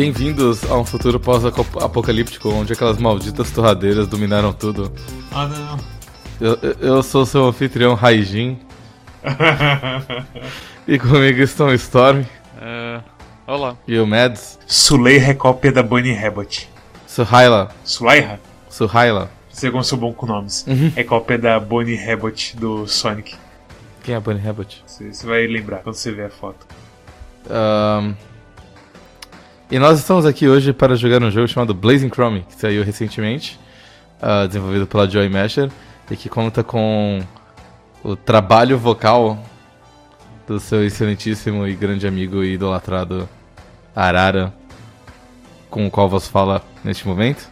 Bem-vindos a um futuro pós-apocalíptico onde aquelas malditas torradeiras dominaram tudo. Ah, não. Eu, eu- sou seu anfitrião Raijin e comigo estão o Storm É, olá. e o Mads. Sulei recópia da Bunny Rabbit. Suhaila. Sulaiha? Suhaila. Você como sou bom com nomes. Uhum. É cópia da Bonnie Rabbit do Sonic. Quem é a Bunny Rabbit? Você, vai lembrar quando você ver a foto. Ahn, E nós estamos aqui hoje para jogar um jogo chamado Blazing Chrome, que saiu recentemente, ah, desenvolvido pela Joy Masher, e que conta com o trabalho vocal do seu excelentíssimo e grande amigo e idolatrado Arara, com o qual vos fala neste momento.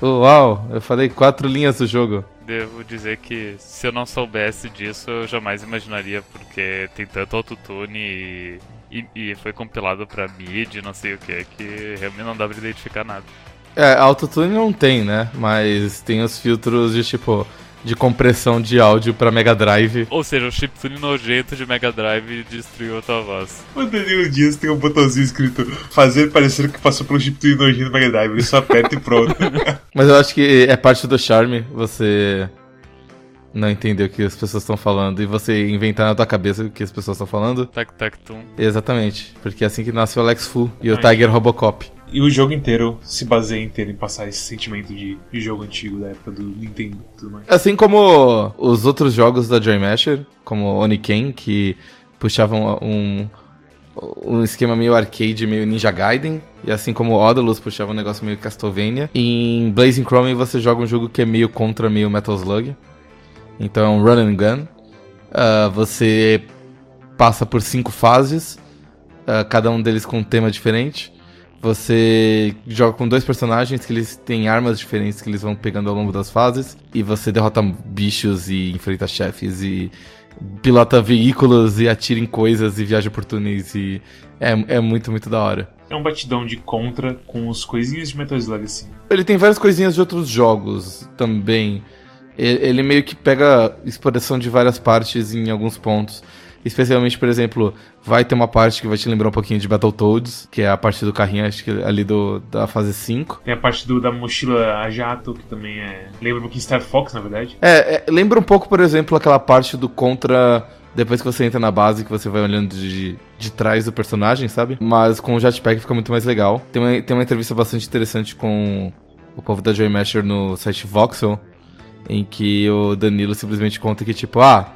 Uau, eu falei quatro linhas do jogo. Devo dizer que se eu não soubesse disso, eu jamais imaginaria, porque tem tanto autotune e, e, e foi compilado pra MIDI, não sei o que, que realmente não dá pra identificar nada. É, autotune não tem, né? Mas tem os filtros de tipo de compressão de áudio pra Mega Drive. Ou seja, o chiptune nojento de Mega Drive destruiu a tua voz. O Danilo Dias tem um botãozinho escrito Fazer parecer que passou pelo chip do nojinho do Mega Drive. Ele só aperta e pronto. Mas eu acho que é parte do charme você não entender o que as pessoas estão falando e você inventar na tua cabeça o que as pessoas estão falando. Tac tac tum. Exatamente, porque é assim que nasce o Alex Fu e o Tiger Robocop. e o jogo inteiro se baseia inteiro em passar esse sentimento de, de jogo antigo da época do Nintendo e tudo mais. Assim como os outros jogos da Joy Masher, como Oniken, que puxavam um, um esquema meio arcade, meio Ninja Gaiden, e assim como Odalus puxava um negócio meio Castlevania. Em Blazing Chrome você joga um jogo que é meio contra, meio Metal Slug. Então é um run and gun. Ah, você passa por cinco fases, ah, cada um deles com um tema diferente. Você joga com dois personagens que eles têm armas diferentes que eles vão pegando ao longo das fases. E você derrota bichos e enfrenta chefes e pilota veículos e atira em coisas e viaja por túneis e é, é muito, muito da hora. É um batidão de contra com os coisinhas de Metal Slug assim. Ele tem várias coisinhas de outros jogos também. Ele meio que pega exposição de várias partes em alguns pontos. Especialmente, por exemplo, vai ter uma parte que vai te lembrar um pouquinho de Battletoads, que é a parte do carrinho, acho que ali do, da fase 5. Tem a parte do, da mochila a jato, que também é. Lembra um pouquinho Star Fox, na verdade. É, é, lembra um pouco, por exemplo, aquela parte do contra. Depois que você entra na base, que você vai olhando de, de trás do personagem, sabe? Mas com o jetpack fica muito mais legal. Tem uma, tem uma entrevista bastante interessante com o povo da Joy Masher no site Voxel, em que o Danilo simplesmente conta que, tipo, ah,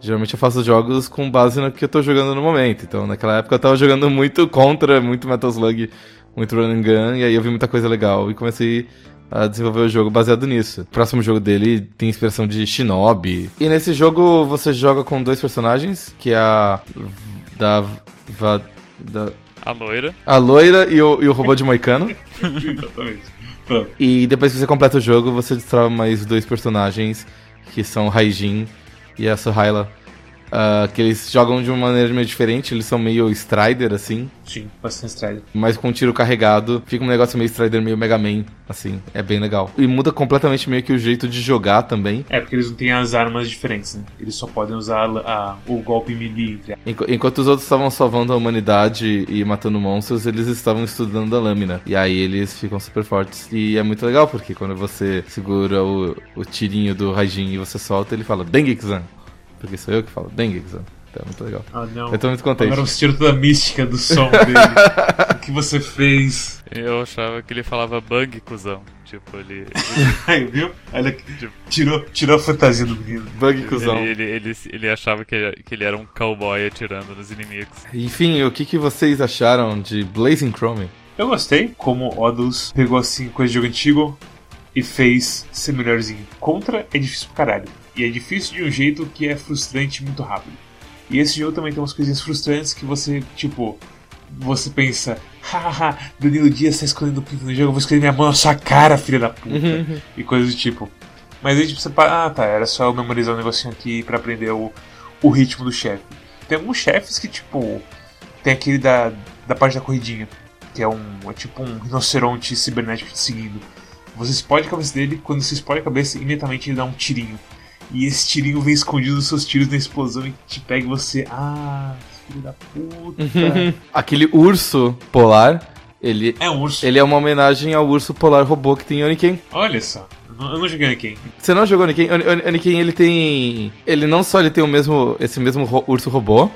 geralmente eu faço jogos com base no que eu tô jogando no momento. Então, naquela época eu tava jogando muito contra, muito Metal Slug, muito Run and Gun, e aí eu vi muita coisa legal e comecei a desenvolver o jogo baseado nisso. O próximo jogo dele tem inspiração de Shinobi. E nesse jogo você joga com dois personagens, que é a da, va- da A loira. a loira e o, e o robô de moicano. Exatamente. E depois que você completa o jogo, você destrava mais dois personagens, que são Raijin e a Suhaila. Ah, que eles jogam de uma maneira meio diferente, eles são meio Strider, assim, Sim, bastante Strider. mas com um tiro carregado. Fica um negócio meio Strider, meio Mega Man, assim, é bem legal. E muda completamente meio que o jeito de jogar também. É, porque eles não têm as armas diferentes, né? Eles só podem usar a- a- o golpe melee. Enqu- Enquanto os outros estavam salvando a humanidade e matando monstros, eles estavam estudando a lâmina. E aí eles ficam super fortes. E é muito legal, porque quando você segura o, o tirinho do Raijin e você solta, ele fala Dengekizan. Porque sou eu que falo Dengekizan. Então é muito legal. Ah, não. Eu tô muito contente. Agora você tirou toda a mística do som dele. o que você fez? Eu achava que ele falava bug, cuzão. Tipo, ele. Aí, viu? Olha, que- tirou, tirou a fantasia do menino. Bug cuzão. Ele, ele, ele, ele achava que, que ele era um cowboy atirando nos inimigos. Enfim, o que, que vocês acharam de Blazing Chrome? Eu gostei como Odus pegou assim coisa de jogo antigo e fez ser melhorzinho. Contra é difícil pra caralho. E é difícil de um jeito que é frustrante muito rápido. E esse jogo também tem umas coisinhas frustrantes que você, tipo, você pensa, hahaha, Danilo Dias tá escolhendo o pinto no jogo, eu vou escolher minha mão na sua cara, filha da puta. e coisas do tipo. Mas aí tipo, você para, ah tá, era só eu memorizar um negocinho aqui pra aprender o, o ritmo do chefe. Tem alguns chefes que, tipo, tem aquele da, da parte da corridinha, que é um é tipo um rinoceronte cibernético te seguindo. Você explode a cabeça dele, quando você explode a cabeça, imediatamente ele dá um tirinho. E esse tirinho vem escondido dos seus tiros na explosão e te pega e você. Ah, filho da puta. Aquele urso polar, Ele, É um urso. ele é uma homenagem ao urso polar robô que tem em Oniken. Olha só. Eu não, joguei Oniken. Você não jogou Oni- Oniken, ele tem... Ele não só ele tem o mesmo, esse mesmo urso robô,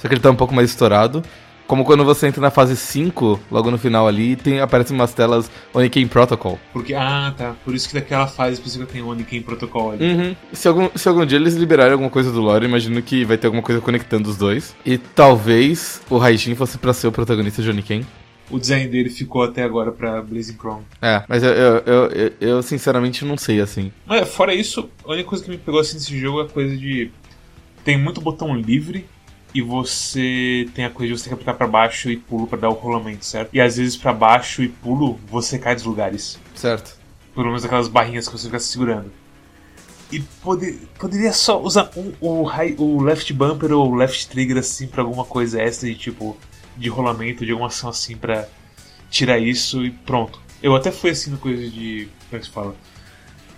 só que ele tá um pouco mais estourado. Como quando você entra na fase 5, logo no final ali, tem, aparecem umas telas Oniken Protocol. Porque, ah, tá. Por isso que daquela fase específica tem Oniken Protocol ali. Uhum. Se, algum, se algum dia eles liberarem alguma coisa do lore, imagino que vai ter alguma coisa conectando os dois. E talvez o Raijin fosse pra ser o protagonista de Oniken. O design dele ficou até agora pra Blazing Chrome. É, mas eu, eu, eu, eu- eu, sinceramente não sei assim. Mas fora isso, a única coisa que me pegou assim nesse jogo é a coisa de. Tem muito botão livre e você tem a coisa de você apertar pra baixo e pulo pra dar o rolamento, certo? E às vezes pra baixo e pulo você cai dos lugares. Certo. Pelo menos aquelas barrinhas que você fica segurando. E pode- poderia só usar um- o, high- o left bumper ou o left trigger assim pra alguma coisa extra de tipo de rolamento, de alguma ação assim pra tirar isso e pronto. Eu até fui assim no coisa de. Como é que se fala?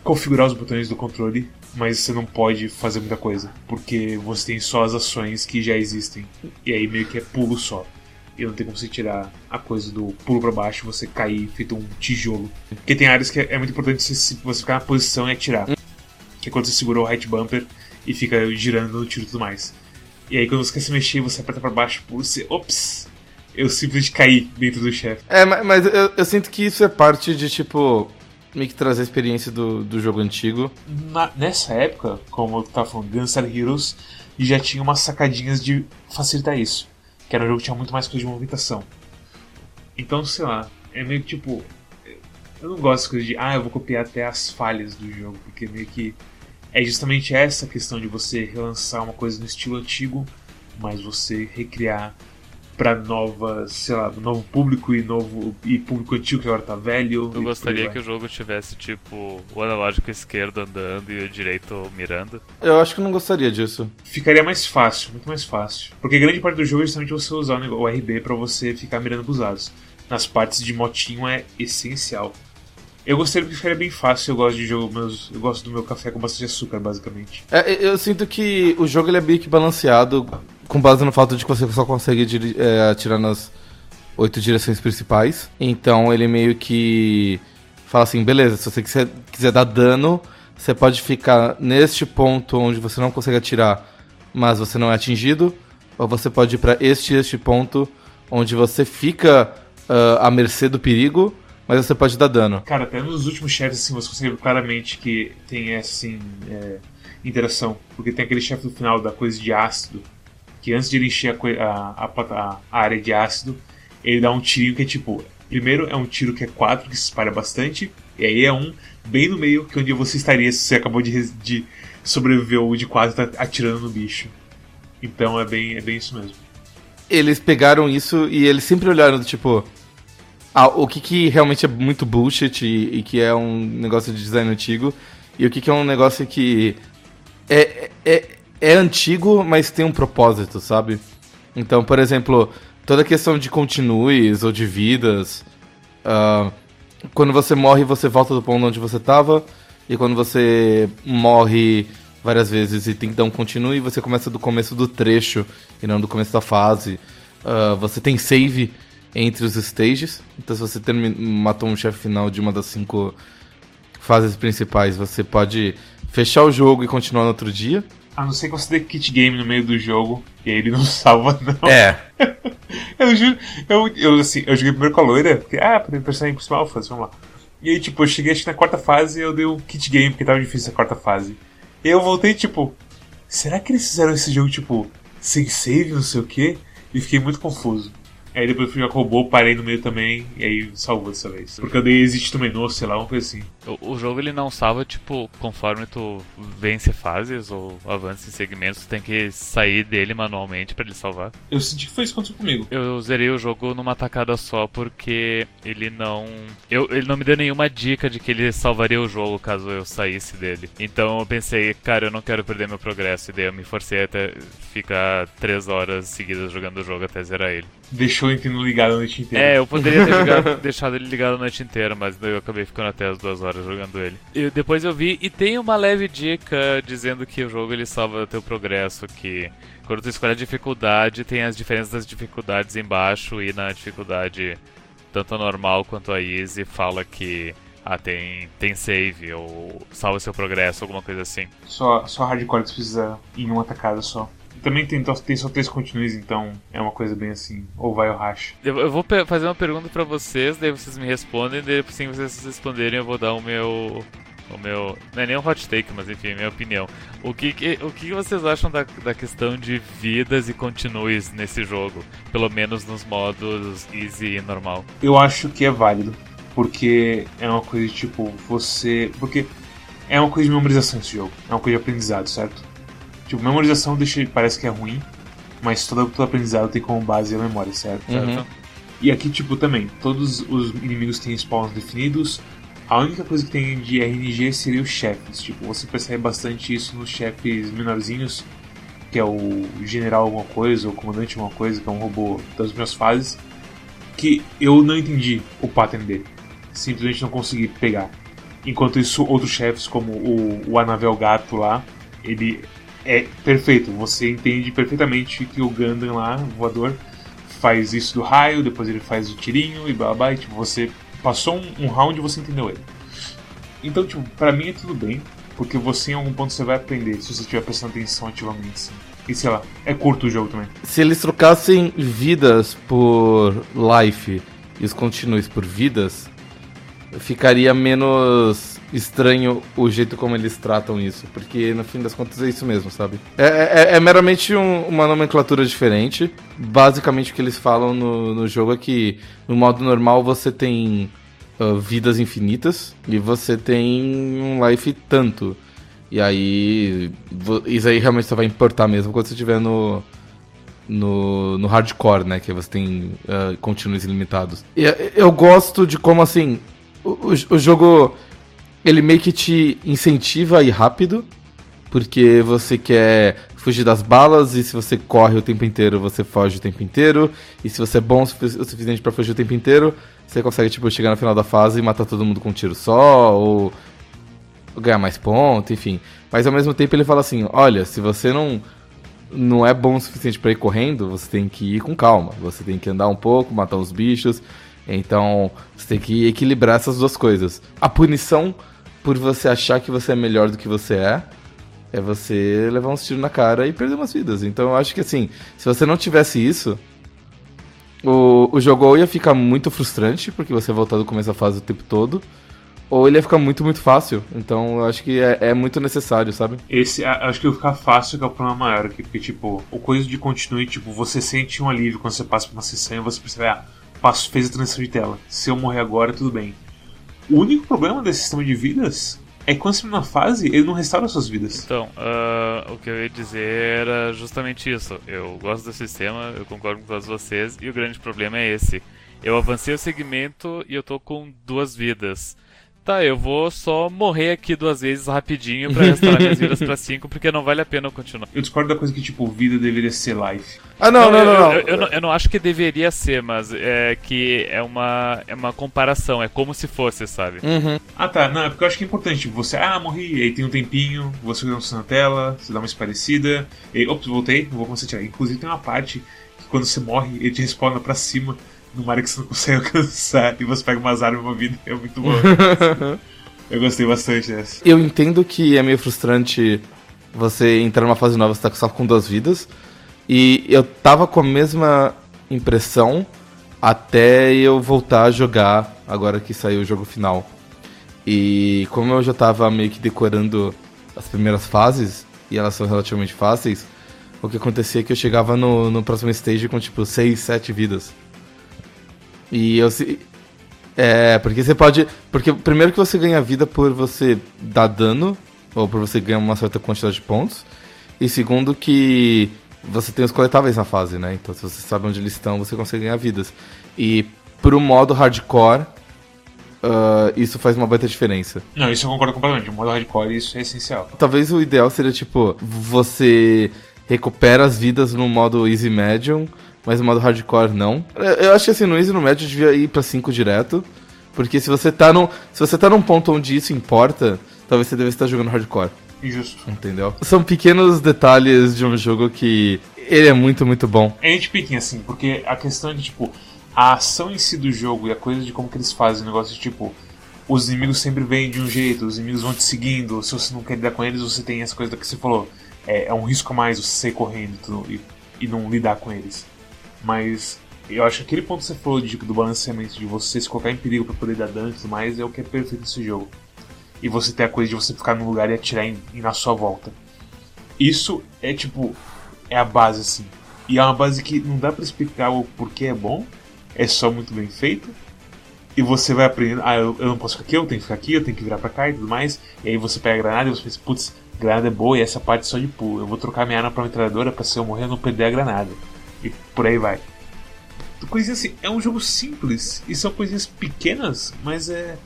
Configurar os botões do controle, mas você não pode fazer muita coisa. Porque você tem só as ações que já existem. E aí meio que é pulo só. E não tem como você tirar a coisa do pulo pra baixo você cair feito um tijolo. Porque tem áreas que é muito importante você, ficar na posição e atirar. Que é quando você segura o right bumper e fica girando no tiro e tudo mais. E aí quando você quer se mexer, você aperta pra baixo, pula, você. Ops! Eu simplesmente caí dentro do chefe. É, ma- mas eu, eu sinto que isso é parte de, tipo, meio que trazer a experiência do, do jogo antigo. Na- nessa época, como eu tava falando, Gunstar Heroes já tinha umas sacadinhas de facilitar isso. Que era um jogo que tinha muito mais coisa de movimentação. Então, sei lá, é meio que tipo. Eu não gosto dessa coisa de, ah, eu vou copiar até as falhas do jogo, porque meio que. É justamente essa questão de você relançar uma coisa no estilo antigo, mas você recriar pra nova, sei lá, novo público e novo e público antigo que agora tá velho. Eu gostaria que o jogo tivesse, tipo, o analógico esquerdo andando e o direito mirando. Eu acho que não gostaria disso. Ficaria mais fácil, muito mais fácil. Porque grande parte do jogo é justamente você usar o RB pra você ficar mirando pros lados. Nas partes de motinho é essencial. Eu gostaria que ficaria bem fácil, eu gosto de jogo, meus, eu gosto do meu café com bastante açúcar, basicamente. É, eu sinto que o jogo ele é meio que balanceado com base no fato de que você só consegue é, atirar nas oito direções principais. Então ele meio que fala assim, beleza, se você quiser, quiser dar dano, você pode ficar neste ponto onde você não consegue atirar, mas você não é atingido, ou você pode ir pra este este ponto onde você fica ah, à mercê do perigo, mas você pode dar dano. Cara, até nos últimos chefes, assim, você consegue ver claramente que tem essa, assim, é, interação. Porque tem aquele chefe do final da coisa de ácido, que antes de ele encher a, a, a a área de ácido, ele dá um tirinho que é tipo... Primeiro é um tiro que é 4, que se espalha bastante, e aí é um bem no meio, que é onde você estaria se você acabou de, de sobreviver ou de 4 tá atirando no bicho. Então é bem, é bem isso mesmo. eles pegaram isso e eles sempre olharam do tipo. Ah, o que, que realmente é muito bullshit e, e que é um negócio de design antigo, e o que, que é um negócio que é, é, é antigo, mas tem um propósito, sabe? Então, por exemplo, toda a questão de continues ou de vidas. ah, quando você morre, você volta do ponto onde você tava, e quando você morre várias vezes e tem que dar um continue, você começa do começo do trecho e não do começo da fase. Ah, você tem save entre os stages, então se você matou um chefe final de uma das cinco fases principais, você pode fechar o jogo e continuar no outro dia. A não ser que você dê kit game no meio do jogo, e aí ele não salva, não. É. Eu juro, eu, eu, assim, eu joguei primeiro com a loira, porque, ah, personagem principal, vamos lá. E aí, tipo, eu cheguei acho que na quarta fase e eu dei um kit game, porque tava difícil a quarta fase. E eu voltei, tipo, será que eles fizeram esse jogo, tipo, sem save, não sei o quê? E fiquei muito confuso. Aí depois fui jogar robô, parei no meio também, e aí salvou dessa vez. Porque eu dei existe também no, sei lá, uma coisa assim. O, o jogo ele não salva, tipo, conforme tu vence fases ou avança em segmentos, tu tem que sair dele manualmente pra ele salvar. Eu senti que foi isso que aconteceu comigo. Eu zerei o jogo numa tacada só porque ele não. Eu, ele não me deu nenhuma dica de que ele salvaria o jogo caso eu saísse dele. Então eu pensei, cara, eu não quero perder meu progresso. E daí eu me forcei até ficar três horas seguidas jogando o jogo até zerar ele. Deixou Nintendo ligado a noite inteira. É, eu poderia ter jogado- deixado ele ligado a noite inteira, mas daí eu acabei ficando até as duas horas jogando ele. E depois eu vi, e tem uma leve dica dizendo que o jogo ele salva teu progresso, que quando tu escolhe a dificuldade, tem as diferenças das dificuldades embaixo e na dificuldade tanto a normal quanto a easy, fala que ah, tem, tem save ou salva seu progresso, alguma coisa assim. Só, só hardcore que precisa ir em uma tacada só. Também tem, tem só três continues, então é uma coisa bem assim. Ou vai ou racha. Eu, eu vou fazer uma pergunta para vocês, daí vocês me respondem, daí assim vocês responderem eu vou dar o meu o meu. Não é nem um hot take, mas enfim, minha opinião. O que, que o que vocês acham da, da questão de vidas e continues nesse jogo? Pelo menos nos modos easy e normal. Eu acho que é válido. Porque é uma coisa de, tipo, você. Porque é uma coisa de memorização esse jogo. É uma coisa de aprendizado, certo? Tipo, memorização deixa, parece que é ruim, mas todo, todo aprendizado tem como base a memória, certo? Uhum. E aqui, tipo, também, todos os inimigos têm spawns definidos, a única coisa que tem de RNG seria os chefes. Tipo, você percebe bastante isso nos chefes menorzinhos, que é o general alguma coisa, ou comandante alguma coisa, que é um robô das minhas fases, que eu não entendi o pattern dele. Simplesmente não consegui pegar. Enquanto isso, outros chefes, como o, o Anavel Gato lá, ele é perfeito. Você entende perfeitamente que o Gundam lá, voador, faz isso do raio, depois ele faz o tirinho e blá blá, e tipo, você Passou um, um round e você entendeu ele. Então, tipo, pra mim é tudo bem, porque você em algum ponto você vai aprender se você estiver prestando atenção ativamente. Sim. E sei lá, é curto o jogo também. Se eles trocassem vidas por life e os continues por vidas, ficaria menos estranho o jeito como eles tratam isso. Porque no fim das contas é isso mesmo, sabe? É, é, é meramente um, uma nomenclatura diferente. Basicamente o que eles falam no, no jogo é que no modo normal você tem uh, vidas infinitas e você tem um life tanto. E aí. Isso aí realmente só vai importar mesmo quando você estiver no. No, no hardcore, né? Que você tem uh, continuos ilimitados. E eu gosto de como assim o, o jogo ele meio que te incentiva a ir rápido, porque você quer fugir das balas e se você corre o tempo inteiro, você foge o tempo inteiro, e se você é bom o suficiente para fugir o tempo inteiro, você consegue tipo chegar no final da fase e matar todo mundo com um tiro só ou ganhar mais pontos, enfim. Mas ao mesmo tempo ele fala assim: "Olha, se você não não é bom o suficiente para ir correndo, você tem que ir com calma. Você tem que andar um pouco, matar os bichos, então, você tem que equilibrar essas duas coisas. A punição por você achar que você é melhor do que você é, é você levar uns tiros na cara e perder umas vidas. Então, eu acho que assim, se você não tivesse isso, o, o jogo ia ficar muito frustrante, porque você ia voltar do começo da fase o tempo todo, ou ele ia ficar muito, muito fácil. Então eu acho que é, é muito necessário, sabe? Esse, acho que o ficar fácil é o problema maior aqui, porque, tipo, o coisa de continue, tipo, você sente um alívio quando você passa por uma sessão e você percebe, ah, passo, fez a transição de tela. Se eu morrer agora, tudo bem. O único problema desse sistema de vidas é que quando você termina a fase, ele não restaura suas vidas. Então, uh, o que eu ia dizer era justamente isso. Eu gosto do sistema, eu concordo com todos vocês, e o grande problema é esse. Eu avancei o segmento e eu tô com duas vidas. Tá, eu vou só morrer aqui duas vezes rapidinho pra restaurar minhas vidas pra cinco, porque não vale a pena eu continuar. Eu discordo da coisa que, tipo, vida deveria ser life. Ah, não, não, não, não. Eu, eu, eu, não, eu não acho que deveria ser, mas é que é uma, é uma comparação, é como se fosse, sabe? Uhum. Ah, tá, não, é porque eu acho que é importante. Tipo, você, ah, morri, aí tem um tempinho, você dança na tela, você dá uma esparecida, e, ops, voltei, vou começar a tirar. Inclusive tem uma parte que quando você morre, ele te respawna pra cima numa área que você não consegue alcançar e você pega umas armas e uma vida. É muito bom. eu gostei bastante dessa. Eu entendo que é meio frustrante você entrar numa fase nova e tá só com duas vidas. E eu tava com a mesma impressão até eu voltar a jogar agora que saiu o jogo final. E como eu já tava meio que decorando as primeiras fases, e elas são relativamente fáceis, o que acontecia é que eu chegava no, no próximo stage com tipo 6, 7 vidas. E eu se. É, porque você pode. Porque primeiro que você ganha vida por você dar dano, ou por você ganhar uma certa quantidade de pontos. E segundo que você tem os coletáveis na fase, né? Então se você sabe onde eles estão, você consegue ganhar vidas. E pro modo hardcore, uh, isso faz uma baita diferença. Não, isso eu concordo completamente. O modo hardcore, isso é essencial. Talvez o ideal seria, tipo, você recupera as vidas no modo easy medium mas no modo hardcore não. Eu acho que assim, no Easy no médio devia ir pra 5 direto. Porque se você tá num. Se você tá num ponto onde isso importa, talvez você deva estar jogando hardcore. Injusto. Entendeu? São pequenos detalhes de um jogo que ele é muito, muito bom. É nitpicking, assim, porque a questão é que, tipo, a ação em si do jogo e a coisa de como que eles fazem o negócio de tipo. Os inimigos sempre vêm de um jeito, os inimigos vão te seguindo, se você não quer lidar com eles, você tem essa coisa que você falou. É, é um risco a mais você sair correndo e, tudo, e, e não lidar com eles. Mas eu acho que aquele ponto que você falou de, do balanceamento, de você se colocar em perigo para poder dar dano e tudo mais, é o que é perfeito nesse jogo. E você ter a coisa de você ficar num lugar e atirar em, na sua volta. Isso é tipo. É a base assim. E é uma base que não dá para explicar o porquê é bom, é só muito bem feito. E você vai aprendendo, ah, eu, eu não posso ficar aqui, eu tenho que ficar aqui, eu tenho que virar pra cá e tudo mais. E aí você pega a granada e você pensa, putz, granada é boa e essa parte é só de pulo. Eu vou trocar minha arma pra metralhadora pra se eu morrer eu não perder a granada. E por aí vai. Coisinhas assim, é um jogo simples e são coisinhas pequenas, mas é.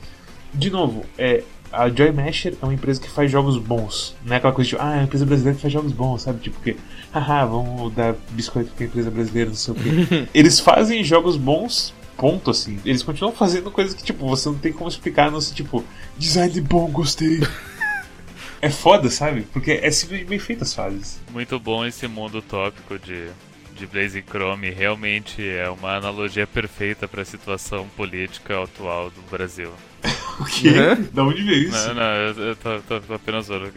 De novo, é. A Joy Masher é uma empresa que faz jogos bons. Não é aquela coisa de, ah, é uma empresa brasileira que faz jogos bons, sabe? Tipo, que, haha, vamos dar biscoito pra empresa brasileira, não sei o quê. Eles fazem jogos bons, ponto, assim. Eles continuam fazendo coisas que, tipo, você não tem como explicar, não sei, tipo, design bom, gostei. é foda, sabe? Porque é simplesmente bem feito as fases. Muito bom esse mundo tópico de de Blaze Chrome realmente é uma analogia perfeita para a situação política atual do Brasil. o quê? Da onde veio isso? Não, não, eu, eu tô, tô, tô, apenas zoando,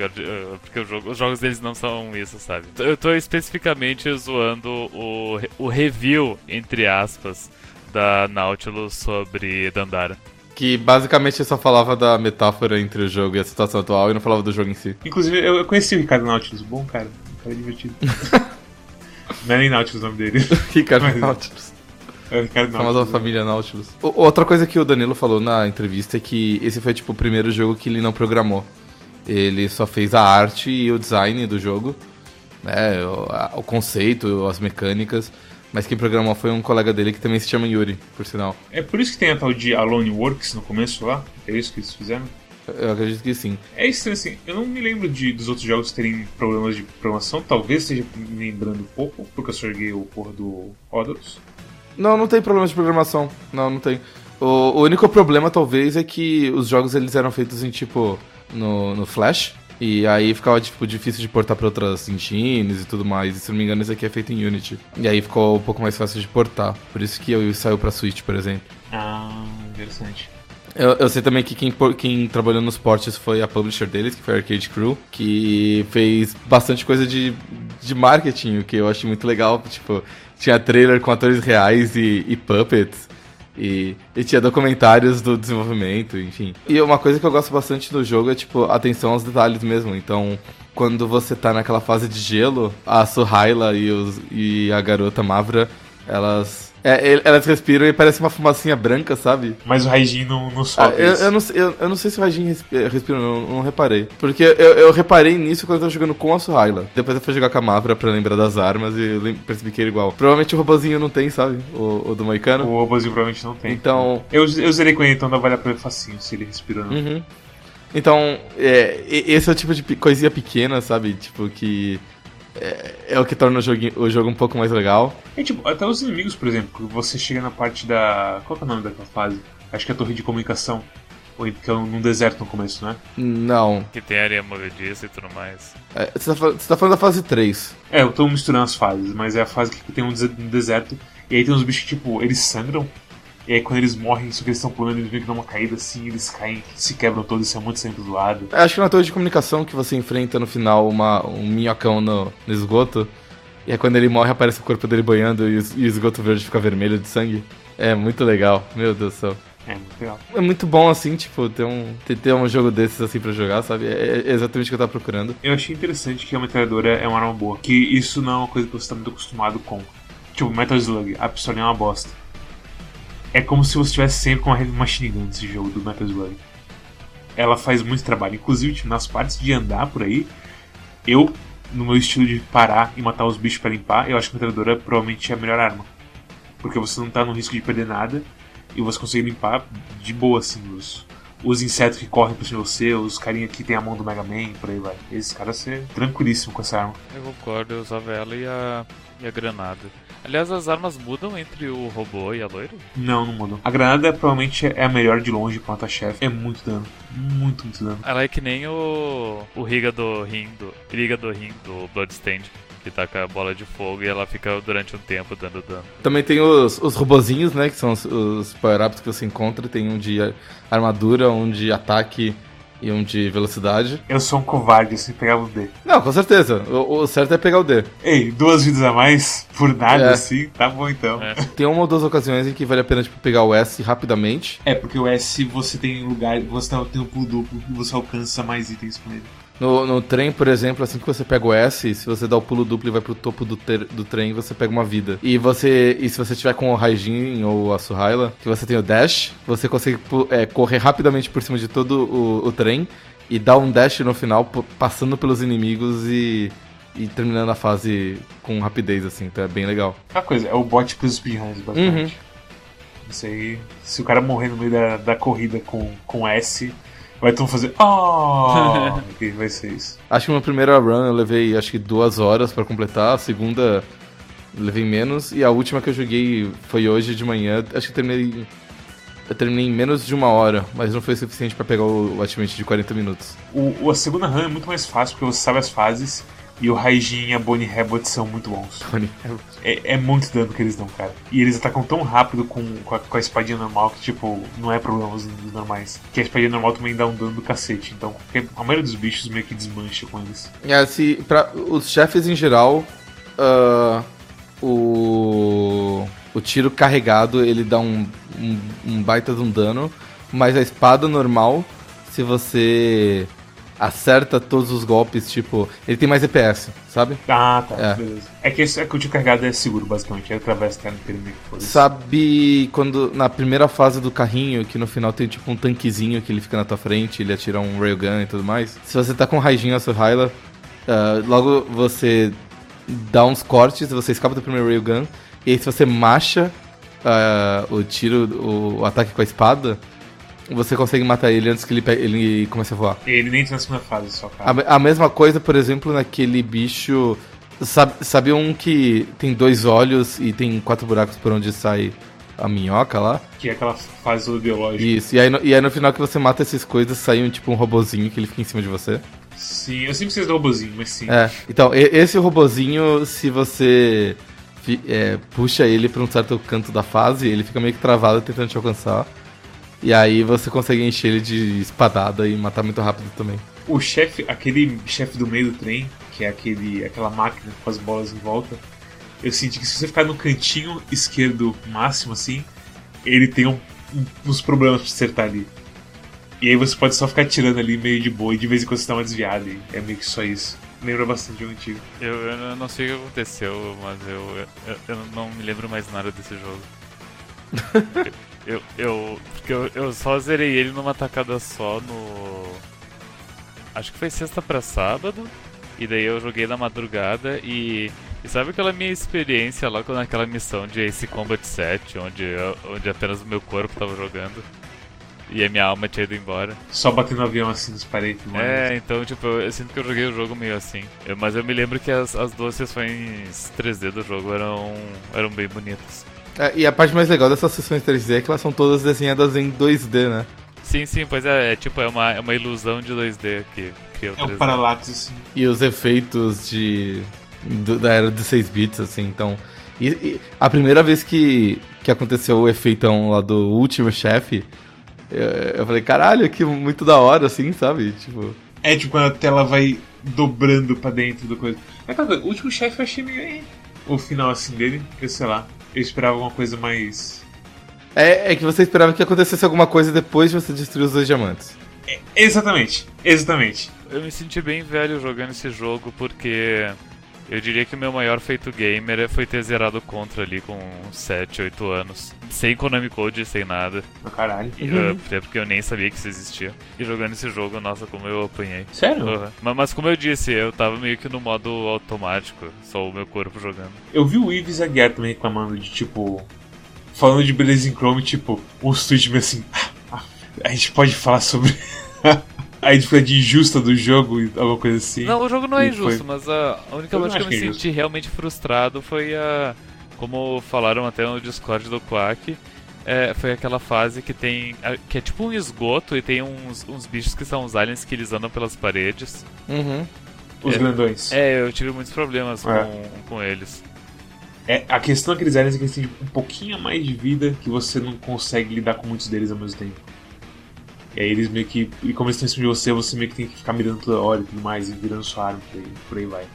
porque jogo, os jogos deles não são isso, sabe? Eu tô especificamente zoando o, o review, entre aspas, da Nautilus sobre Dandara. Que basicamente só falava da metáfora entre o jogo e a situação atual e não falava do jogo em si. Inclusive, eu, eu conheci o Ricardo Nautilus, bom cara, um cara divertido. Não é nem Nautilus o nome dele. Ricardo Mas, Nautilus. É o Ricardo Nautilus. Famosa família Nautilus. Outra coisa que o Danilo falou na entrevista é que esse foi tipo o primeiro jogo que ele não programou. Ele só fez a arte e o design do jogo, né, o, a, o conceito, as mecânicas. Mas quem programou foi um colega dele que também se chama Yuri, por sinal. É por isso que tem a tal de Alone Works no começo lá? É isso que eles fizeram? Eu acredito que sim. É estranho assim, eu não me lembro de, dos outros jogos terem problemas de programação, talvez esteja me lembrando pouco, porque eu só joguei o porra do Odorus. Não, não tem problema de programação. Não, não tem. O, o, único problema, talvez, é que os jogos eles eram feitos em tipo. no, no Flash. E aí ficava tipo, difícil de portar para outras engines e tudo mais. E se não me engano, esse aqui é feito em Unity. E aí ficou um pouco mais fácil de portar. Por isso que eu saiu pra Switch, por exemplo. Ah, interessante. Eu, eu, sei também que quem, quem, trabalhou nos portes foi a publisher deles, que foi a Arcade Crew, que fez bastante coisa de, de marketing, o que eu achei muito legal. Tipo, tinha trailer com atores reais e, e puppets. E, e, tinha documentários do desenvolvimento, enfim. E uma coisa que eu gosto bastante do jogo é, tipo, atenção aos detalhes mesmo. Então, quando você tá naquela fase de gelo, a Suhaila e, os, e a garota Mavra, elas é, elas respiram e parece uma fumacinha branca, sabe? Mas o Raijin não, não sobe. Ah, eu, eu, não, eu, eu, não sei se o Raijin respira, não, não, reparei. Porque eu, eu reparei nisso quando eu tava jogando com a Suhaila. Depois eu fui jogar com a Mavra pra lembrar das armas e percebi que era igual. Provavelmente o robozinho não tem, sabe? O, o do Moicano. O robozinho provavelmente não tem. Então. Eu, eu zerei com ele, então não vale a pena facinho se ele respira ou não. Uhum. Então, é, esse é o tipo de coisinha pequena, sabe? Tipo, que é, é, o que torna o jogo, o jogo um pouco mais legal. E, tipo, até os inimigos, por exemplo, você chega na parte da. Qual é o nome daquela fase? Acho que é a torre de comunicação. Ou que é num deserto no começo, né? Não. Que tem areia movediça e tudo mais. É, você, tá, você tá falando da fase 3. É, eu tô misturando as fases, mas é a fase que tem um deserto. E aí tem uns bichos que, tipo, eles sangram e aí quando eles morrem, isso que eles estão pulando, eles meio que dão uma caída assim, eles caem, se quebram todos, isso é muito sempre zoado. É, acho que na torre de comunicação que você enfrenta no final uma, um minhocão no, no esgoto. E aí quando ele morre aparece o corpo dele banhando e, e o esgoto verde fica vermelho de sangue. É muito legal, meu Deus do céu. É muito legal. É muito bom, assim, tipo, ter um, ter, ter um jogo desses, assim, pra jogar, sabe? É, é exatamente o que eu tava procurando. Eu achei interessante que a metralhadora é uma arma boa. Que isso não é uma coisa que você tá muito acostumado com. Tipo, Metal Slug, a pistola é uma bosta é como se você estivesse sempre com uma Machine Gun nesse jogo do Metal Slug. Ela faz muito trabalho, inclusive tipo, nas partes de andar por aí. Eu, no meu estilo de parar e matar os bichos para limpar, eu acho que a metralhadora provavelmente é a melhor arma. Porque você não tá no risco de perder nada e você consegue limpar de boa assim os, os insetos que correm por cima de você, os carinha que tem a mão do Mega Man, por aí vai. Esses caras ser tranquilíssimo com essa arma. Eu concordo, eu usava ela e a, e a granada. Aliás, as armas mudam entre o robô e a loira? Não, não mudam. A granada provavelmente é a melhor de longe quanto a chefe. É muito dano. Muito, muito dano. Ela é que nem o, o Riga do Ring do, Riga do Ring do Bloodstained que taca a bola de fogo e ela fica durante um tempo dando dano. Também tem os, os robozinhos, né? Que são os, os power-ups que você encontra. Tem um de armadura, um de ataque e um de velocidade. Eu sou um covarde, assim, pegava o D. Não, com certeza. O, o certo é pegar o D. Ei, duas vidas a mais por nada, É. assim, tá bom então. É. Tem uma ou duas ocasiões em que vale a pena tipo, pegar o S rapidamente. É, porque o S você tem lugar, você tem um pulo duplo e você alcança mais itens com ele. No, no trem, por exemplo, assim que você pega o S, se você dá o pulo duplo e vai pro topo do, ter- do trem, você pega uma vida. E você. E se você tiver com o Raijin ou a Suhaila, que você tem o dash, você consegue é, correr rapidamente por cima de todo o, o trem e dar um dash no final, passando pelos inimigos e. E terminando a fase com rapidez, assim, então é bem legal. Uma coisa, é o bot pros speedruns, basicamente. Isso aí, se o cara morrer no meio da, da corrida com, com S, vai todo mundo fazer. Oh! que vai ser isso. Acho que uma primeira run eu levei acho que duas horas pra completar, a segunda eu levei menos, e a última que eu joguei foi hoje de manhã, acho que eu terminei. Eu terminei em menos de uma hora, mas não foi suficiente pra pegar o, o achievement de 40 minutos. O- a segunda run é muito mais fácil porque você sabe as fases e o Raijin e a Bonnie Hebot são muito bons. Tony, É, é muito dano que eles dão, cara. E eles atacam tão rápido com, com, a, com a espadinha normal que, tipo, não é problema os os normais. Que a espadinha normal também dá um dano do cacete. Então, a maioria dos bichos meio que desmancha com eles. É, se, pra, os chefes em geral, ah, o, o tiro carregado ele dá um, um, um baita de um dano, mas a espada normal, se você acerta todos os golpes, tipo, ele tem mais EPS, sabe? Ah, tá, É. beleza. É que, é que o tiro carregado é seguro, basicamente. É através da inimigo. Sabe quando na primeira fase do carrinho, que no final tem tipo um tanquezinho que ele fica na tua frente, ele atira um railgun e tudo mais? Se você tá com um Raijin ou Suhaila, ah, logo você dá uns cortes, você escapa do primeiro railgun, e aí se você macha ah, o tiro, o, o ataque com a espada, você consegue matar ele antes que ele, ele comece a voar. Ele nem entra na segunda fase, só, cara. A, a mesma coisa, por exemplo, naquele bicho. Sabe, sabe um que tem dois olhos e tem quatro buracos por onde sai a minhoca lá? Que é aquela fase do biológico. Isso. E aí, no, e aí no final que você mata essas coisas, sai um tipo um robozinho que ele fica em cima de você. Sim, eu sempre preciso do robozinho, mas sim. É. Então, esse robozinho, se você é, puxa ele pra um certo canto da fase, ele fica meio que travado tentando te alcançar. E aí você consegue encher ele de espadada e matar muito rápido também. O chefe, aquele chefe do meio do trem, que é aquele, aquela máquina com as bolas em volta, eu senti que se você ficar no cantinho esquerdo máximo assim, ele tem um- um- uns problemas pra acertar ali. E aí você pode só ficar tirando ali meio de boa e de vez em quando você dá uma desviada. E é meio que só isso. Lembra bastante de um antigo. Eu, eu não sei o que aconteceu, mas eu, eu, eu não me lembro mais nada desse jogo. eu, eu, porque eu, eu só zerei ele numa tacada só no. Acho que foi sexta pra sábado. E daí eu joguei na madrugada e. E sabe aquela minha experiência lá naquela missão de Ace Combat 7, onde, eu- onde apenas o meu corpo tava jogando e a minha alma tinha ido embora? Só batendo no avião assim nos paredes. mano. É, então, tipo, eu, eu sinto que eu joguei o jogo meio assim. Eu- mas eu me lembro que as, as duas sessões 3D do jogo eram, eram bem bonitas. É, e a parte mais legal dessas sessões 3D é que elas são todas desenhadas em 2D, né? Sim, sim, pois é, é tipo, é uma, é uma ilusão de 2D que cria o É um 3D. paralaxe. E os efeitos de do- da era de 6 bits, assim, então. E, e a primeira vez que, que aconteceu o efeitão lá do último chefe, eu, eu falei, caralho, que muito da hora, assim, sabe? Tipo. É tipo quando a tela vai dobrando pra dentro do coisa. Mas cara, o último chefe eu achei meio. O final assim dele, eu sei lá. Eu esperava alguma coisa mais. É, é que você esperava que acontecesse alguma coisa depois de você destruir os dois diamantes. Exatamente, exatamente. Eu me senti bem velho jogando esse jogo porque eu diria que o meu maior feito gamer foi ter zerado Contra ali com 7, 8 anos. Sem Konami Code, sem nada. Caralho. Uh, Até porque eu nem sabia que isso existia. E jogando esse jogo, nossa, como eu apanhei. Sério? Uhum. Mas, mas como eu disse, eu tava meio que no modo automático, só o meu corpo jogando. Eu vi o Ives Aguiar também reclamando de tipo. Falando de Blazing Chrome, tipo, uns tweets meio assim. "Ah, A gente pode falar sobre. a dificuldade injusta do jogo e alguma coisa assim. Não, o jogo não é injusto, foi- mas a, a única não que eu me que é senti realmente frustrado foi a. Como falaram até no Discord do Quack, é, foi aquela fase que tem. que é tipo um esgoto e tem uns, uns bichos que são os aliens que eles andam pelas paredes. Uhum. Os É. grandões. É, eu tive muitos problemas É. com, com eles. É, a questão daqueles aliens é que eles têm tipo, um pouquinho a mais de vida que você não consegue lidar com muitos deles ao mesmo tempo. E aí eles meio que. E como eles estão em cima de você, você meio que tem que ficar mirando toda hora e tudo mais, e virando sua arma, por aí, por aí vai.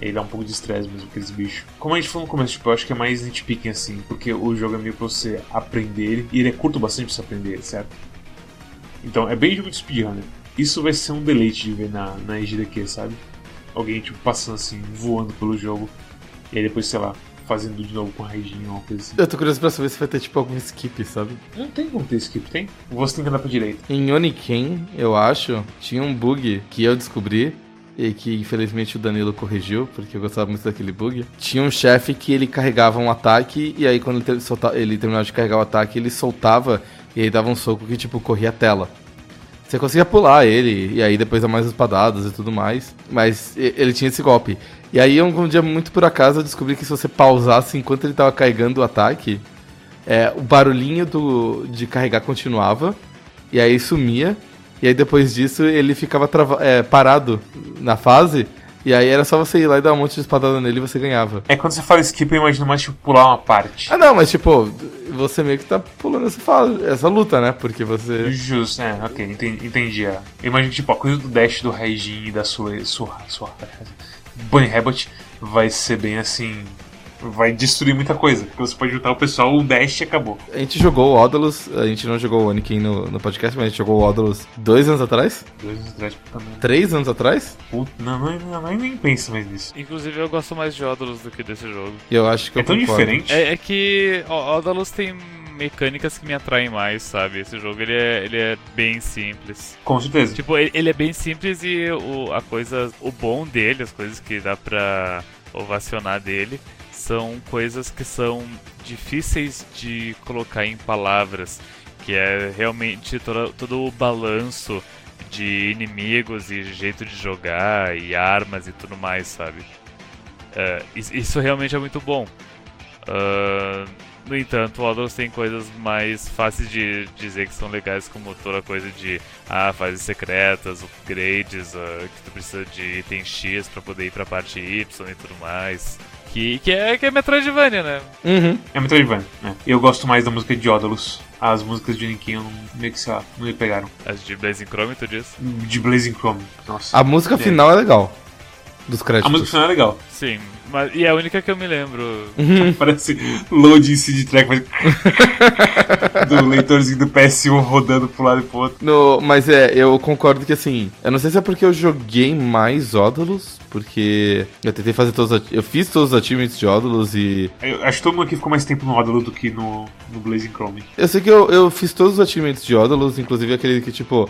E aí dá um pouco de estresse mesmo aqueles bichos. Como a gente falou no começo, tipo, eu acho que é mais nitpicking assim, porque o jogo é meio pra você aprender e ele é curto bastante pra você aprender certo? Então é bem jogo de speedrunner. Isso vai ser um deleite de ver na, na EGDQ, sabe? Alguém, tipo, passando assim, voando pelo jogo, e aí depois, sei lá, fazendo de novo com a raidinha ou coisa assim. Eu tô curioso pra saber se vai ter tipo algum skip, sabe? Não tem como ter skip, tem? Você tem que andar pra direita. Em Oniken, eu acho, tinha um bug que eu descobri e que infelizmente o Danilo corrigiu, porque eu gostava muito daquele bug. Tinha um chefe que ele carregava um ataque e aí quando ele, solta- ele terminava de carregar o ataque, ele soltava e aí dava um soco que tipo corria a tela. Você conseguia pular ele, e aí depois dá mais espadadas e tudo mais. Mas ele tinha esse golpe. E aí, um, dia, muito por acaso, eu descobri que se você pausasse enquanto ele tava carregando o ataque, é, o barulhinho do, de carregar continuava, e aí sumia, e aí depois disso ele ficava é, parado na fase, e aí era só você ir lá e dar um monte de espadada nele e você ganhava. É quando você fala skip, eu imagino mais tipo pular uma parte. Ah não, mas tipo, você meio que tá pulando essa, essa luta, né? Porque você. Justo, é, ok, entendi. entendi é. Eu imagino que tipo, a coisa do dash do Raijin e da sua. sua. sua. Bunny Rabbit vai ser bem assim. Vai destruir muita coisa. Porque você pode juntar o pessoal, o dash e acabou. A gente jogou o Odalus, a gente não jogou o Oniken no, no podcast, mas a gente jogou o Odalus dois anos atrás? Dois anos atrás também. Três anos atrás? Puta, não, não, não, não, nem pensa mais nisso. Inclusive, eu gosto mais de Odalus do que desse jogo. Eu acho que É eu tão concordo. diferente. É, é que ó, Odalus tem mecânicas que me atraem mais, sabe? Esse jogo ele é, ele é bem simples. Com certeza. Tipo, ele, ele é bem simples e o, a coisa, o bom dele, as coisas que dá pra ovacionar dele, são coisas que são difíceis de colocar em palavras, que é realmente todo, todo o balanço de inimigos e jeito de jogar e armas e tudo mais, sabe? Is- isso realmente é muito bom. Ah, no entanto, o Odalus tem coisas mais fáceis de dizer que são legais, como toda coisa de ah, fases secretas, upgrades, ah, que tu precisa de item X pra poder ir pra parte Y e tudo mais. Que, que, é, que é Metroidvania, né? Uhum. É Metroidvania, né? Eu gosto mais da música de Odalus. As músicas de não, meio que, sei lá, não me pegaram. As de Blazing Chrome, tu diz? De Blazing Chrome, nossa. A música É. final é legal. Dos A créditos. música final é legal. Sim, mas, e é a única que eu me lembro. Parece loading CD track mas... do leitorzinho do PS1 rodando pro lado e pro outro. No, mas é, eu concordo que assim, eu não sei se é porque eu joguei mais Odalus, porque eu tentei fazer todos os, eu fiz todos os achievements de Odalus e Eu acho que todo mundo aqui ficou mais tempo no Odalus do que no, no Blazing Chrome. eu sei que eu, eu fiz todos os achievements de Odalus, inclusive aquele que tipo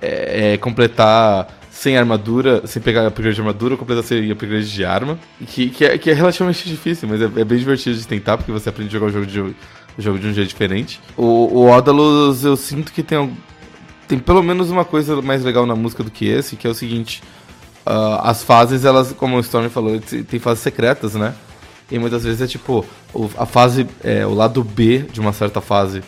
é, é completar sem armadura, sem pegar upgrade de armadura, completar sem upgrade de arma, que, que, é, que é relativamente difícil, mas é, é bem divertido de tentar, porque você aprende a jogar o jogo de, o jogo de um jeito diferente. O, o Odalus, eu sinto que tem, tem pelo menos uma coisa mais legal na música do que esse, que é o seguinte, ah, as fases, elas, como o Storm falou, tem fases secretas, né? E muitas vezes é tipo, a fase, é, o lado B de uma certa fase.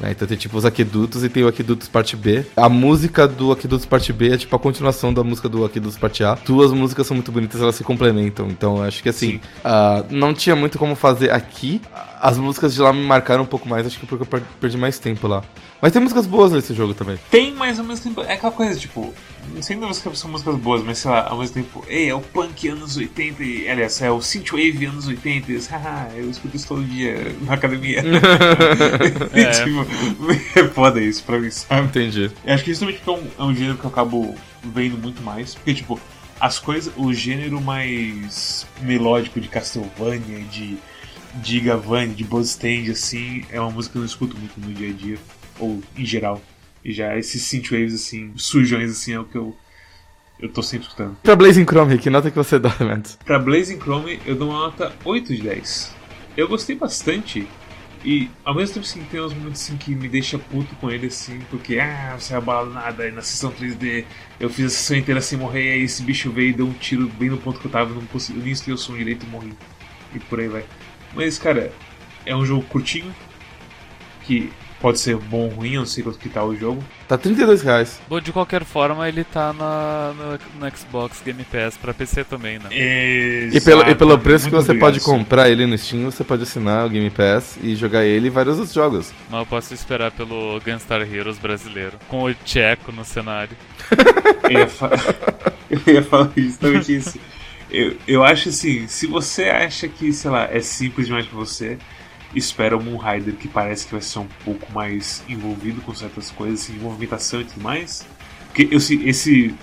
Né? Então tem tipo os Aquedutos e tem o Aquedutos Parte B. A música do Aquedutos Parte B é tipo a continuação da música do Aquedutos Parte A. Duas músicas são muito bonitas, elas se complementam. Então eu acho que assim, Sim. ah, não tinha muito como fazer aqui. As músicas de lá me marcaram um pouco mais, acho que porque eu per- perdi mais tempo lá. Mas tem músicas boas nesse jogo também. Tem, mas ao mesmo tempo. É aquela coisa, tipo. Sem dúvida que são músicas boas, mas sei lá, ao mesmo tempo. Ei, é o punk anos 80. E, aliás, é o synthwave anos 80. E, haha, eu escuto isso todo dia na academia. E, É. tipo, é foda isso pra mim, sabe? Entendi. Eu acho que justamente porque é um, é um gênero que eu acabo vendo muito mais. Porque, tipo, as coisas. O gênero mais melódico de Castlevania, de Gigavania, de Bloodstained, assim, é uma música que eu não escuto muito no dia a dia. Ou em geral. E já esses synthwaves, assim, sujões, assim, é o que eu. Eu tô sempre escutando. Pra Blazing Chrome, que nota que você dá, Mads? Pra Blazing Chrome, eu dou uma nota 8 de 10. Eu gostei bastante. E ao mesmo tempo assim, tem uns momentos assim, que me deixa puto com ele assim, porque ah, você é nada, e na sessão 3D eu fiz a sessão inteira sem morrer, e aí esse bicho veio e deu um tiro bem no ponto que eu tava, eu não consegui, eu nem estudei o som direito e morri. E por aí vai. Mas cara, é um jogo curtinho, que pode ser bom ou ruim, eu não sei quanto que tá o jogo. Tá 32 reais. Bom, de qualquer forma, ele tá na, no, no Xbox Game Pass pra PC também, né? E pelo, e pelo preço que você obrigado, pode sim. comprar ele no Steam, você pode assinar o Game Pass e jogar ele e vários outros jogos. Mas eu posso esperar pelo Gunstar Heroes brasileiro, com o Tcheco no cenário. Eu ia, fa- eu ia falar justamente isso. Eu, eu acho assim, se você acha que, sei lá, é simples demais pra você, espera o Moonrider, que parece que vai ser um pouco mais envolvido com certas coisas, assim, movimentação e tudo mais. Porque eu, esse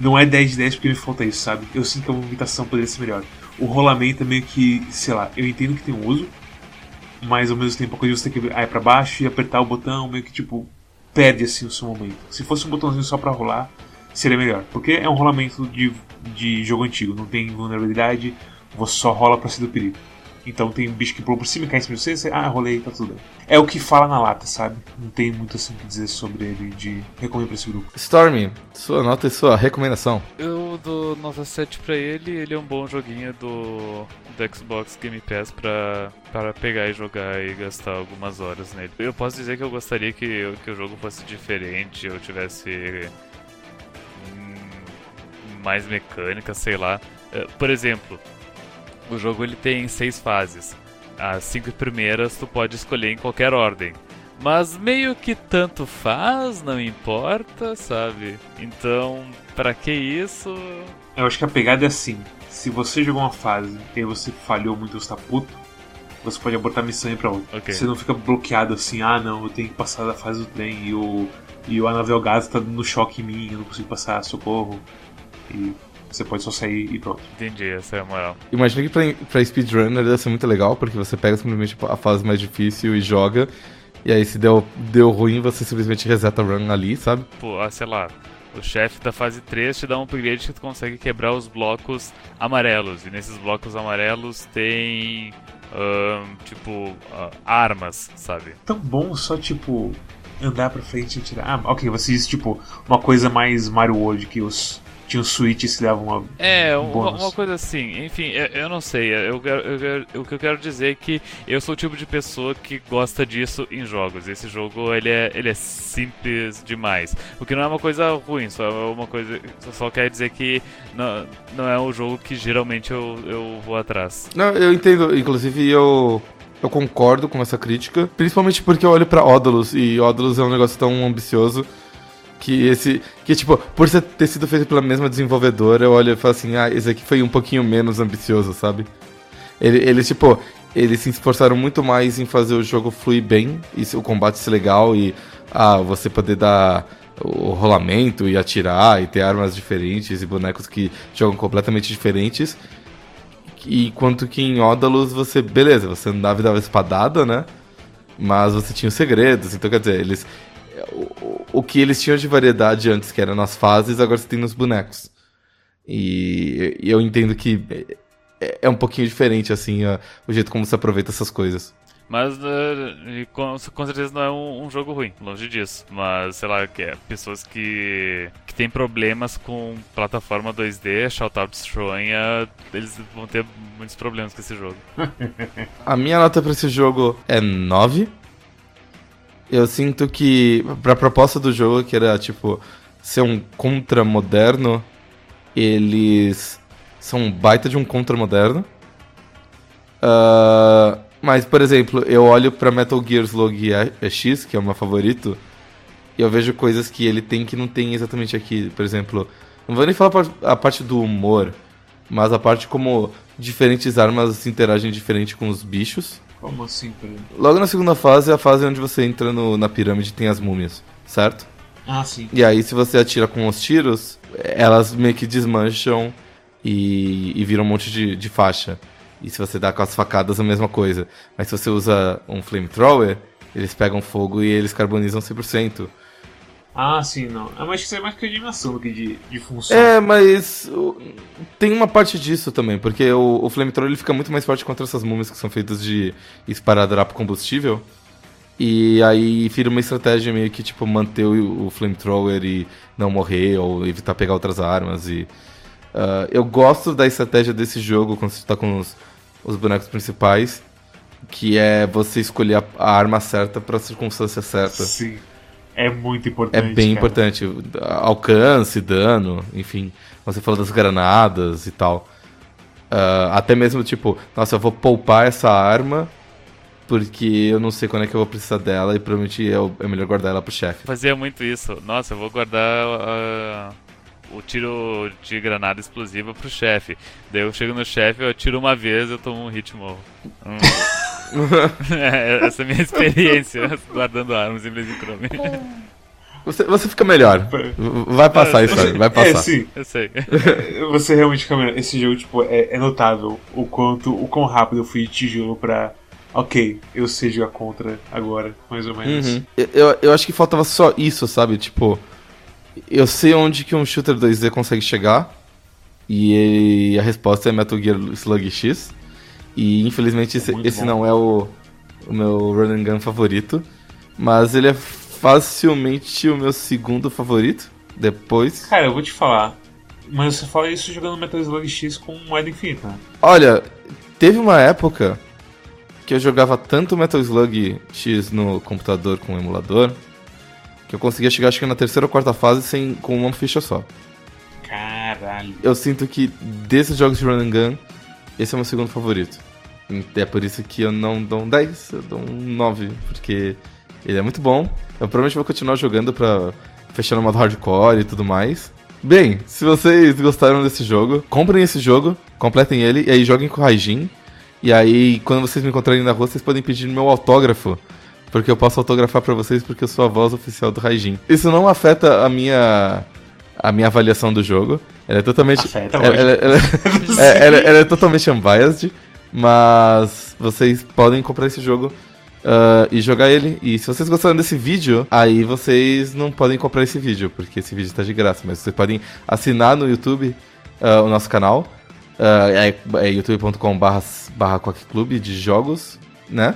não é 10 de 10 porque me falta isso, sabe? Eu sinto que a movimentação poderia ser melhor. O rolamento é meio que, sei lá, eu entendo que tem um uso, mas ao mesmo tempo a coisa você ter que ir pra baixo e apertar o botão, meio que tipo, perde assim o seu momento. Se fosse um botãozinho só pra rolar, seria melhor. Porque é um rolamento de, de jogo antigo, não tem vulnerabilidade, você só rola pra sair do perigo. Então tem um bicho que pulou por cima e cai em cima de você, você, ah, rolei, tá tudo bem. É o que fala na lata, sabe? Não tem muito assim o que dizer sobre ele de recomendo pra esse grupo. Stormy, sua nota e sua recomendação. Eu dou nota 7 pra ele, ele é um bom joguinho do, do Xbox Game Pass pra, pra pegar e jogar e gastar algumas horas nele. Eu posso dizer que eu gostaria que, que o jogo fosse diferente, eu tivesse mais mecânica, sei lá. Eh, Por exemplo, o jogo ele tem seis fases. As cinco primeiras tu pode escolher em qualquer ordem. Mas meio que tanto faz, não importa, sabe? Então, pra que isso? Eu acho que a pegada é assim: se você jogou uma fase e você falhou muito, você tá puto, você pode abortar a missão e ir pra outra. Ok. Você não fica bloqueado assim, ah não, eu tenho que passar da fase do trem e o, e o Anavel Gás tá dando choque em mim, eu não consigo passar, socorro. E você pode só sair e pronto. Entendi, essa é a moral. Imagina que pra, pra speedrunner deve ser muito legal, porque você pega simplesmente a fase mais difícil e joga. E aí se deu, deu ruim, você simplesmente reseta a run ali, sabe? Pô, ah, sei lá, o chefe da fase 3 te dá um upgrade que tu consegue quebrar os blocos amarelos. E nesses blocos amarelos tem. tipo, ah, armas, sabe? Tão bom só tipo andar pra frente e tirar. Ah, ok, você disse tipo uma coisa mais Mario World que os. Tinha um switch e se dava uma. É, um uma, bônus. uma coisa assim. Enfim, eu, eu não sei. Eu, quero- eu quero- o que eu quero dizer é que eu sou o tipo de pessoa que gosta disso em jogos. Esse jogo ele é, ele é simples demais. O que não é uma coisa ruim, só é uma coisa. Só quer dizer que não, não é o jogo que geralmente eu, eu vou atrás. Não, eu entendo. Inclusive, eu, eu concordo com essa crítica. Principalmente porque eu olho pra Odalus. E Odalus é um negócio tão ambicioso que esse. Que, tipo, por ter sido feito pela mesma desenvolvedora, eu olho e falo assim: ah, esse aqui foi um pouquinho menos ambicioso, sabe? Ele- Eles, tipo. Eles se esforçaram muito mais em fazer o jogo fluir bem, e o combate ser legal, e ah, você poder dar o rolamento e atirar, e ter armas diferentes e bonecos que jogam completamente diferentes. E quanto que em Odalus você, beleza, você andava e dava espadada, né? Mas você tinha os segredos, então quer dizer, eles. O, o que eles tinham de variedade antes, que era nas fases, agora você tem nos bonecos. E, e eu entendo que é, é um pouquinho diferente, assim, a- o jeito como você aproveita essas coisas. Mas eh, com, com certeza não é um, um jogo ruim, longe disso. Mas, sei lá, que é, pessoas que, que têm problemas com plataforma 2D, Shoutout Stronha, eles vão ter muitos problemas com esse jogo. A minha nota pra esse jogo é 9. Eu sinto que, pra proposta do jogo, que era, tipo, ser um contra moderno, eles são um baita de um contra moderno. Ah, mas, por exemplo, eu olho pra Metal Gear Slug X, que é o meu favorito, e eu vejo coisas que ele tem que não tem exatamente aqui. Por exemplo, não vou nem falar a parte do humor, mas a parte como diferentes armas interagem diferente com os bichos. Como assim, exemplo? Logo na segunda fase é a fase onde você entra no- na pirâmide e tem as múmias, certo? Ah, sim. E aí, se você atira com os tiros, elas meio que desmancham e, e viram um monte de, de faixa. E se você dá com as facadas, a mesma coisa. Mas se você usa um flamethrower, eles pegam fogo e eles carbonizam 100%. Ah, sim, não. Ah, mas isso é mais que de animação do que de, de função. É, mas o- tem uma parte disso também, porque o, o flamethrower ele fica muito mais forte contra essas múmias que são feitas de esparadrapo combustível. E aí vira uma estratégia meio que tipo manter o, o flamethrower e não morrer ou evitar pegar outras armas e ah, eu gosto da estratégia desse jogo quando você tá com os, os bonecos principais, que é você escolher a, a arma certa para a circunstância certa. Sim. É muito É importante. bem cara. importante. Alcance, dano, enfim. Você falou das granadas e tal. Ah, até mesmo, tipo, nossa, eu vou poupar essa arma porque eu não sei quando é que eu vou precisar dela e provavelmente é, é melhor guardar ela pro chefe. Fazia muito isso. Nossa, eu vou guardar ah, o tiro de granada explosiva pro chefe. Daí eu chego no chefe, eu atiro uma vez eu tomo um hit morro. Hum. É, essa é a minha experiência guardando armas em vez de chrome. Você, você fica melhor. Vai passar isso aí, vai É, passar. sim. Eu sei. Você realmente fica melhor. Esse jogo, tipo, é, é notável o quanto, o quão rápido eu fui de tijolo pra. Ok, eu sei jogar contra agora, mais ou menos. Uhum. Eu, eu acho que faltava só isso, sabe? Tipo, eu sei onde que um shooter 2D consegue chegar. E a resposta é Metal Gear Slug X. E infelizmente esse, esse bom. não é o, o meu run and gun favorito. Mas ele é facilmente o meu segundo favorito. Depois. Cara, eu vou te falar. Mas você fala isso jogando Metal Slug X com moeda infinita. Olha, teve uma época que eu jogava tanto Metal Slug X no computador com o emulador que eu conseguia chegar acho que na terceira ou quarta fase sem, com uma ficha só. Caralho. Eu sinto que desses jogos de run and gun, esse é o meu segundo favorito. É por isso que eu não dou um 10, eu dou um 9, porque ele é muito bom. Eu provavelmente vou continuar jogando pra fechar no modo hardcore e tudo mais. Bem, se vocês gostaram desse jogo, comprem esse jogo, completem ele e aí joguem com o Raijin. E aí, quando vocês me encontrarem na rua, vocês podem pedir meu autógrafo. Porque eu posso autografar pra vocês porque eu sou a voz oficial do Raijin. Isso não afeta a minha a minha avaliação do jogo. Ela é totalmente Afeta, ela, ela- ela- é, ela- ela é totalmente unbiased, mas vocês podem comprar esse jogo ah, e jogar ele. E se vocês gostaram desse vídeo, aí vocês não podem comprar esse vídeo, porque esse vídeo tá de graça. Mas vocês podem assinar no YouTube ah, o nosso canal. Ah, é é youtube.com barra Clube de jogos, né?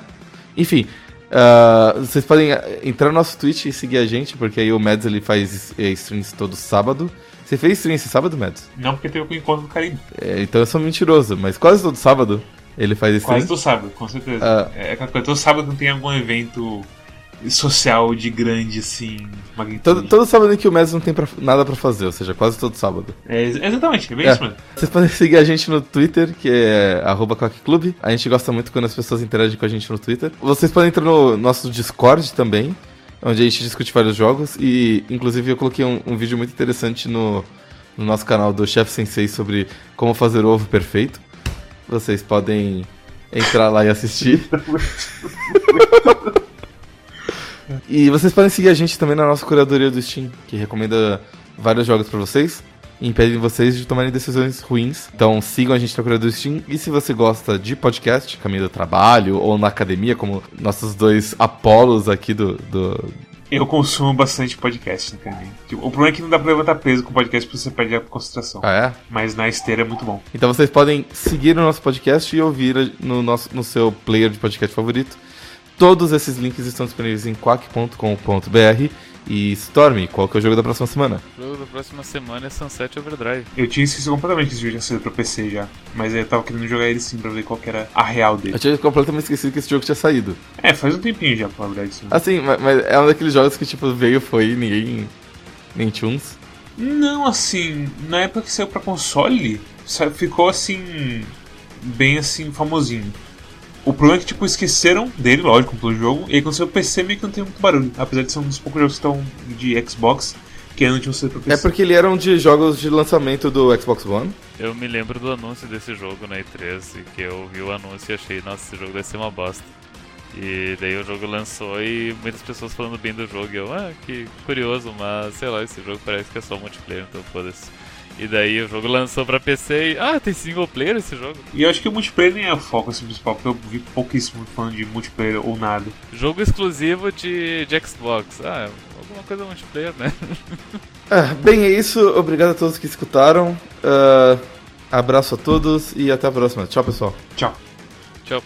Enfim, ah, vocês podem ah, entrar no nosso Twitch e seguir a gente, porque aí o Mads ele faz eh, streams todo sábado. Você fez stream esse sábado, Mads? Não porque teve o encontro do Caribe. É, então eu sou mentiroso, mas quase todo sábado ele faz stream. Quase todo sábado, com certeza. Ah. É aquela coisa, todo sábado não tem algum evento social de grande, assim, magnitude. Todo, todo sábado que o Mads não tem pra- nada pra fazer, ou seja, quase todo sábado. É, exatamente, é bem É. isso mesmo. Vocês podem seguir a gente no Twitter, que é arroba Clube. A gente gosta muito quando as pessoas interagem com a gente no Twitter. Vocês podem entrar no nosso Discord também, onde a gente discute vários jogos. E, inclusive, eu coloquei um, um vídeo muito interessante no, no nosso canal do Chef Sensei sobre como fazer o ovo perfeito. Vocês podem entrar lá e assistir. E vocês podem seguir a gente também na nossa curadoria do Steam, que recomenda vários jogos pra vocês e impedem vocês de tomarem decisões ruins. Então sigam a gente na curadoria do Steam. E se você gosta de podcast, caminho do trabalho ou na academia, como nossos dois Apolos aqui do. do... Eu consumo bastante podcast né, também. Tipo, o problema é que não dá pra levantar peso com podcast porque você perde a concentração. Ah, é? Mas na esteira é muito bom. Então vocês podem seguir o nosso podcast e ouvir no, nosso, no seu player de podcast favorito. Todos esses links estão disponíveis em quack.com.br. E Storm, qual que é o jogo da próxima semana? O jogo da próxima semana é Sunset Overdrive. Eu tinha esquecido completamente que esse jogo tinha saído pra PC já. Mas eu tava querendo jogar ele sim pra ver qual que era a real dele. Eu tinha completamente esquecido que esse jogo tinha saído. É, faz um tempinho já, pra verdade. Sim. Assim, ma- mas é um daqueles jogos que, tipo, veio, foi, ninguém. Nem tunes. Não, assim, na época que saiu pra console, ficou assim. bem assim, famosinho. O problema é que, tipo, esqueceram dele, lógico, pelo jogo, e aí quando saiu o PC meio que não tem muito barulho. Apesar de ser um dos poucos jogos que estão de Xbox que ainda não tinham saído pra PC. É porque ele era um de jogos de lançamento do Xbox One. Eu me lembro do anúncio desse jogo na E3, e que eu vi o anúncio e achei, nossa, esse jogo deve ser uma bosta. E daí o jogo lançou e muitas pessoas falando bem do jogo. E eu, ah, que curioso, mas sei lá, esse jogo parece que é só multiplayer, então foda-se. E daí o jogo lançou pra PC e, ah, tem single player esse jogo? E eu acho que o multiplayer nem é o foco assim, principal, porque eu vi pouquíssimo falando de multiplayer ou nada. Jogo exclusivo de, de Xbox. Ah, alguma coisa multiplayer, né? Ah, bem, é isso. Obrigado a todos que escutaram. Ah, abraço a todos e até a próxima. Tchau, pessoal. Tchau. Tchau.